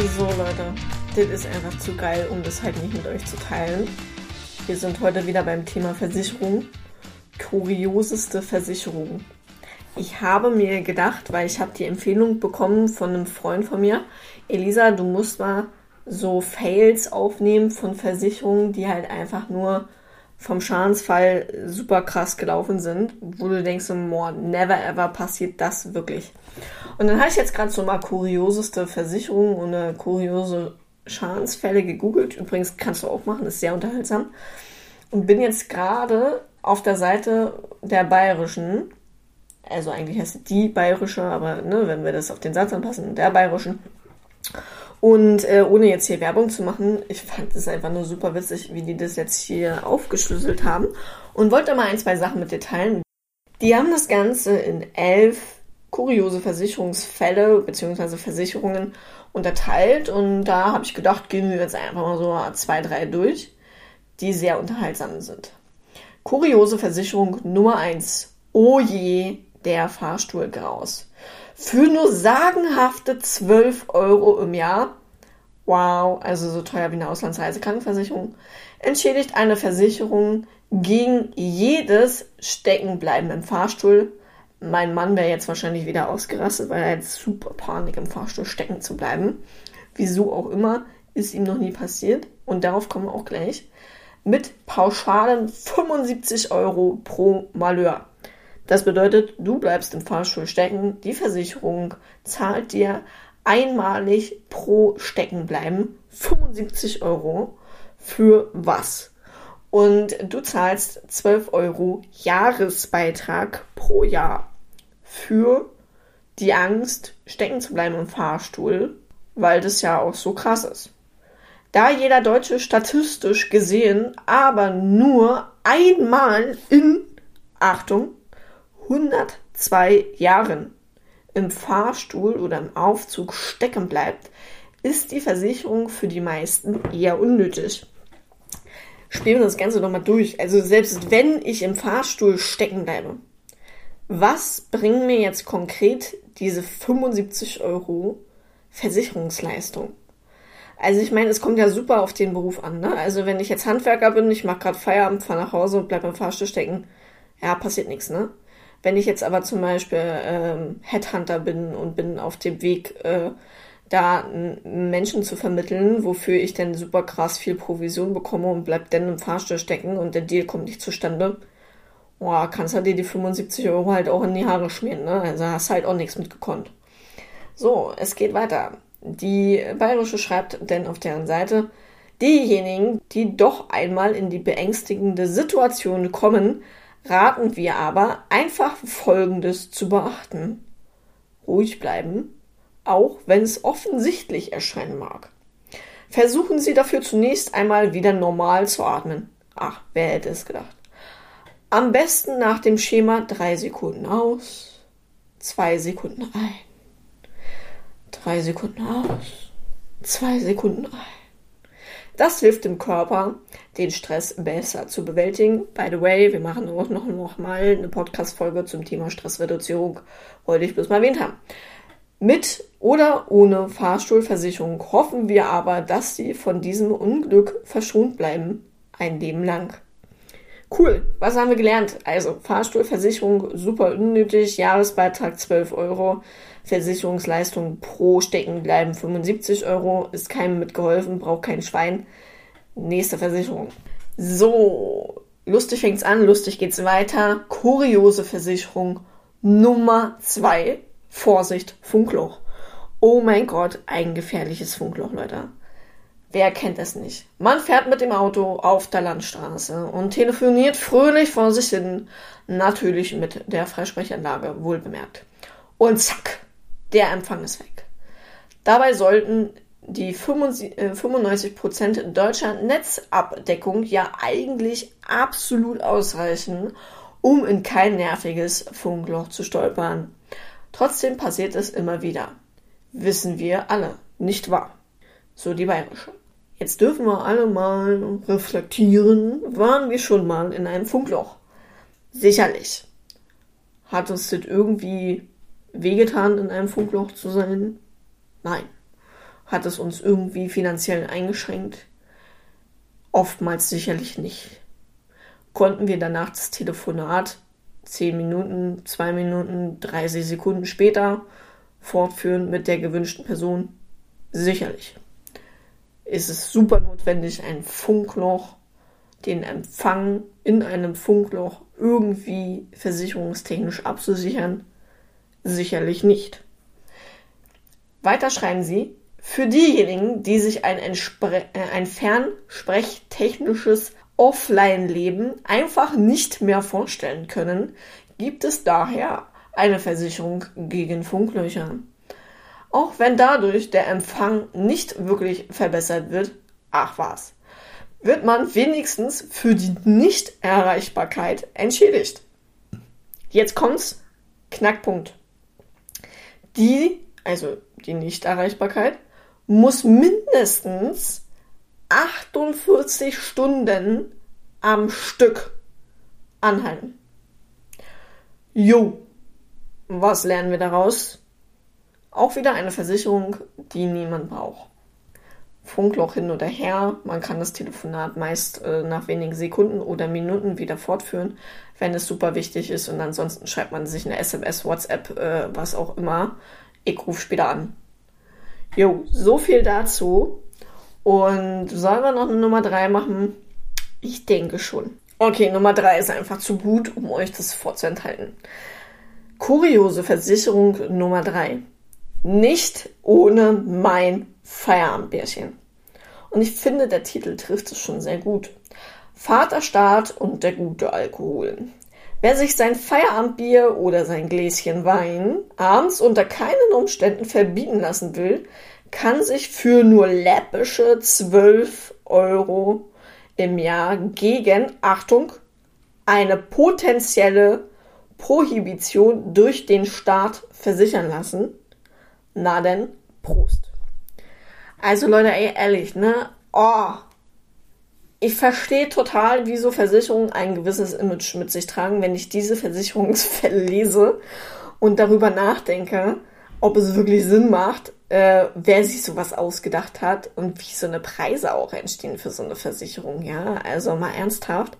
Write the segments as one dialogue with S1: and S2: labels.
S1: So Leute, das ist einfach zu geil, um das halt nicht mit euch zu teilen. Wir sind heute wieder beim Thema Versicherung. Kurioseste Versicherung. Ich habe mir gedacht, weil ich habe die Empfehlung bekommen von einem Freund von mir, Elisa, du musst mal so Fails aufnehmen von Versicherungen, die halt einfach nur vom Schadensfall super krass gelaufen sind, wo du denkst, more, never ever passiert das wirklich. Und dann habe ich jetzt gerade so mal kurioseste Versicherungen und äh, kuriose Schadensfälle gegoogelt. Übrigens kannst du auch machen, ist sehr unterhaltsam. Und bin jetzt gerade auf der Seite der Bayerischen, also eigentlich heißt die Bayerische, aber ne, wenn wir das auf den Satz anpassen, der Bayerischen. Und äh, ohne jetzt hier Werbung zu machen, ich fand es einfach nur super witzig, wie die das jetzt hier aufgeschlüsselt haben. Und wollte mal ein, zwei Sachen mit dir teilen. Die haben das Ganze in elf kuriose Versicherungsfälle bzw. Versicherungen unterteilt. Und da habe ich gedacht, gehen wir jetzt einfach mal so zwei, drei durch, die sehr unterhaltsam sind. Kuriose Versicherung Nummer eins. Oh je, der Fahrstuhl graus für nur sagenhafte 12 Euro im Jahr, wow, also so teuer wie eine Auslandsreisekrankenversicherung, entschädigt eine Versicherung gegen jedes Steckenbleiben im Fahrstuhl. Mein Mann wäre jetzt wahrscheinlich wieder ausgerastet, weil er jetzt super Panik im Fahrstuhl stecken zu bleiben. Wieso auch immer, ist ihm noch nie passiert. Und darauf kommen wir auch gleich. Mit pauschalen 75 Euro pro Malheur. Das bedeutet, du bleibst im Fahrstuhl stecken, die Versicherung zahlt dir einmalig pro Steckenbleiben 75 Euro für was? Und du zahlst 12 Euro Jahresbeitrag pro Jahr für die Angst, stecken zu bleiben im Fahrstuhl, weil das ja auch so krass ist. Da jeder Deutsche statistisch gesehen aber nur einmal in, Achtung, 102 Jahren im Fahrstuhl oder im Aufzug stecken bleibt, ist die Versicherung für die meisten eher unnötig. Spielen wir das Ganze nochmal durch. Also selbst wenn ich im Fahrstuhl stecken bleibe, was bringen mir jetzt konkret diese 75 Euro Versicherungsleistung? Also ich meine, es kommt ja super auf den Beruf an. Ne? Also wenn ich jetzt Handwerker bin, ich mache gerade Feierabend, fahre nach Hause und bleibe im Fahrstuhl stecken, ja, passiert nichts, ne? Wenn ich jetzt aber zum Beispiel ähm, Headhunter bin und bin auf dem Weg, äh, da Menschen zu vermitteln, wofür ich dann super krass viel Provision bekomme und bleib dann im Fahrstuhl stecken und der Deal kommt nicht zustande, boah, kannst du dir die 75 Euro halt auch in die Haare schmieren, ne? Also hast halt auch nichts mitgekonnt. So, es geht weiter. Die Bayerische schreibt denn auf deren Seite, diejenigen, die doch einmal in die beängstigende Situation kommen, raten wir aber, einfach Folgendes zu beachten. Ruhig bleiben, auch wenn es offensichtlich erscheinen mag. Versuchen Sie dafür zunächst einmal wieder normal zu atmen. Ach, wer hätte es gedacht. Am besten nach dem Schema drei Sekunden aus, zwei Sekunden ein, drei Sekunden aus, zwei Sekunden ein. Das hilft dem Körper, den Stress besser zu bewältigen. By the way, wir machen auch noch, noch mal eine Podcast-Folge zum Thema Stressreduzierung. Wollte ich bloß mal erwähnt haben. Mit oder ohne Fahrstuhlversicherung hoffen wir aber, dass Sie von diesem Unglück verschont bleiben. Ein Leben lang. Cool, was haben wir gelernt? Also Fahrstuhlversicherung super unnötig, Jahresbeitrag 12 Euro, Versicherungsleistung pro Stecken bleiben 75 Euro, ist keinem mitgeholfen, braucht kein Schwein. Nächste Versicherung. So, lustig fängt's an, lustig geht's weiter. Kuriose Versicherung Nummer 2. Vorsicht, Funkloch. Oh mein Gott, ein gefährliches Funkloch, Leute. Wer kennt es nicht? Man fährt mit dem Auto auf der Landstraße und telefoniert fröhlich vor sich hin, natürlich mit der Freisprechanlage, wohlbemerkt. Und zack, der Empfang ist weg. Dabei sollten die 95% äh, deutscher Netzabdeckung ja eigentlich absolut ausreichen, um in kein nerviges Funkloch zu stolpern. Trotzdem passiert es immer wieder. Wissen wir alle, nicht wahr? So die bayerische. Jetzt dürfen wir alle mal reflektieren, waren wir schon mal in einem Funkloch? Sicherlich. Hat uns das irgendwie wehgetan, in einem Funkloch zu sein? Nein. Hat es uns irgendwie finanziell eingeschränkt? Oftmals sicherlich nicht. Konnten wir danach das Telefonat 10 Minuten, 2 Minuten, 30 Sekunden später fortführen mit der gewünschten Person? Sicherlich. Ist es super notwendig, ein Funkloch, den Empfang in einem Funkloch irgendwie versicherungstechnisch abzusichern? Sicherlich nicht. Weiter schreiben sie, für diejenigen, die sich ein, äh, ein fernsprechtechnisches Offline-Leben einfach nicht mehr vorstellen können, gibt es daher eine Versicherung gegen Funklöcher. Auch wenn dadurch der Empfang nicht wirklich verbessert wird, ach was, wird man wenigstens für die Nichterreichbarkeit entschädigt. Jetzt kommt's, Knackpunkt. Die, also die Nichterreichbarkeit, muss mindestens 48 Stunden am Stück anhalten. Jo, was lernen wir daraus? Auch wieder eine Versicherung, die niemand braucht. Funkloch hin oder her. Man kann das Telefonat meist äh, nach wenigen Sekunden oder Minuten wieder fortführen, wenn es super wichtig ist. Und ansonsten schreibt man sich eine SMS, WhatsApp, äh, was auch immer. Ich rufe später an. Jo, so viel dazu. Und sollen wir noch eine Nummer 3 machen? Ich denke schon. Okay, Nummer 3 ist einfach zu gut, um euch das vorzuenthalten. Kuriose Versicherung Nummer 3. Nicht ohne mein Feierabendbärchen. Und ich finde, der Titel trifft es schon sehr gut. Vaterstaat und der gute Alkohol. Wer sich sein Feierabendbier oder sein Gläschen Wein abends unter keinen Umständen verbieten lassen will, kann sich für nur läppische 12 Euro im Jahr gegen, Achtung, eine potenzielle Prohibition durch den Staat versichern lassen. Na denn, Prost. Also Leute, ey, ehrlich, ne? Oh, ich verstehe total, wieso Versicherungen ein gewisses Image mit sich tragen, wenn ich diese Versicherungsfälle lese und darüber nachdenke, ob es wirklich Sinn macht, äh, wer sich sowas ausgedacht hat und wie so eine Preise auch entstehen für so eine Versicherung. Ja, also mal ernsthaft,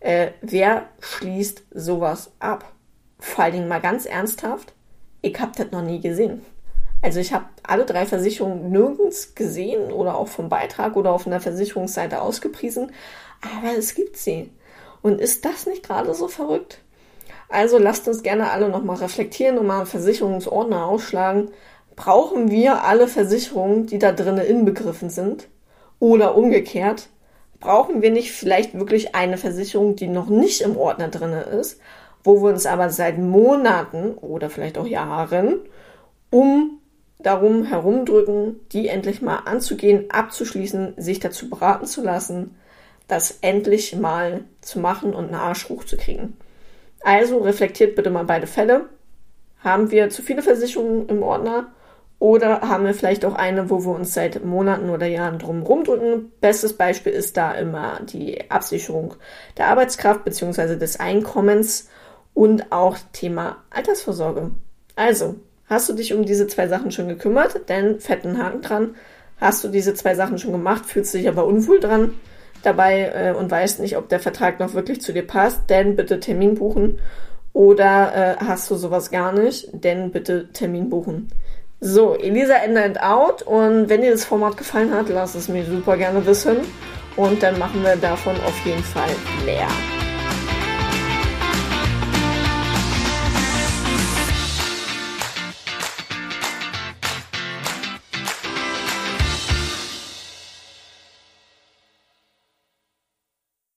S1: äh, wer schließt sowas ab? Vor allen Dingen mal ganz ernsthaft, ich hab das noch nie gesehen. Also ich habe alle drei Versicherungen nirgends gesehen oder auch vom Beitrag oder auf einer Versicherungsseite ausgepriesen, aber es gibt sie. Und ist das nicht gerade so verrückt? Also lasst uns gerne alle nochmal reflektieren und mal einen Versicherungsordner ausschlagen. Brauchen wir alle Versicherungen, die da drinnen inbegriffen sind? Oder umgekehrt, brauchen wir nicht vielleicht wirklich eine Versicherung, die noch nicht im Ordner drinne ist, wo wir uns aber seit Monaten oder vielleicht auch Jahren um darum herumdrücken, die endlich mal anzugehen, abzuschließen, sich dazu beraten zu lassen, das endlich mal zu machen und einen Arsch hochzukriegen. Also reflektiert bitte mal beide Fälle. Haben wir zu viele Versicherungen im Ordner oder haben wir vielleicht auch eine, wo wir uns seit Monaten oder Jahren drum rumdrücken? Bestes Beispiel ist da immer die Absicherung der Arbeitskraft bzw. des Einkommens und auch Thema Altersvorsorge. Also, Hast du dich um diese zwei Sachen schon gekümmert? Denn fetten Haken dran. Hast du diese zwei Sachen schon gemacht, fühlst dich aber unwohl dran dabei äh, und weißt nicht, ob der Vertrag noch wirklich zu dir passt, denn bitte Termin buchen. Oder äh, hast du sowas gar nicht, denn bitte Termin buchen. So, Elisa Ende and Out. Und wenn dir das Format gefallen hat, lass es mir super gerne wissen. Und dann machen wir davon auf jeden Fall mehr.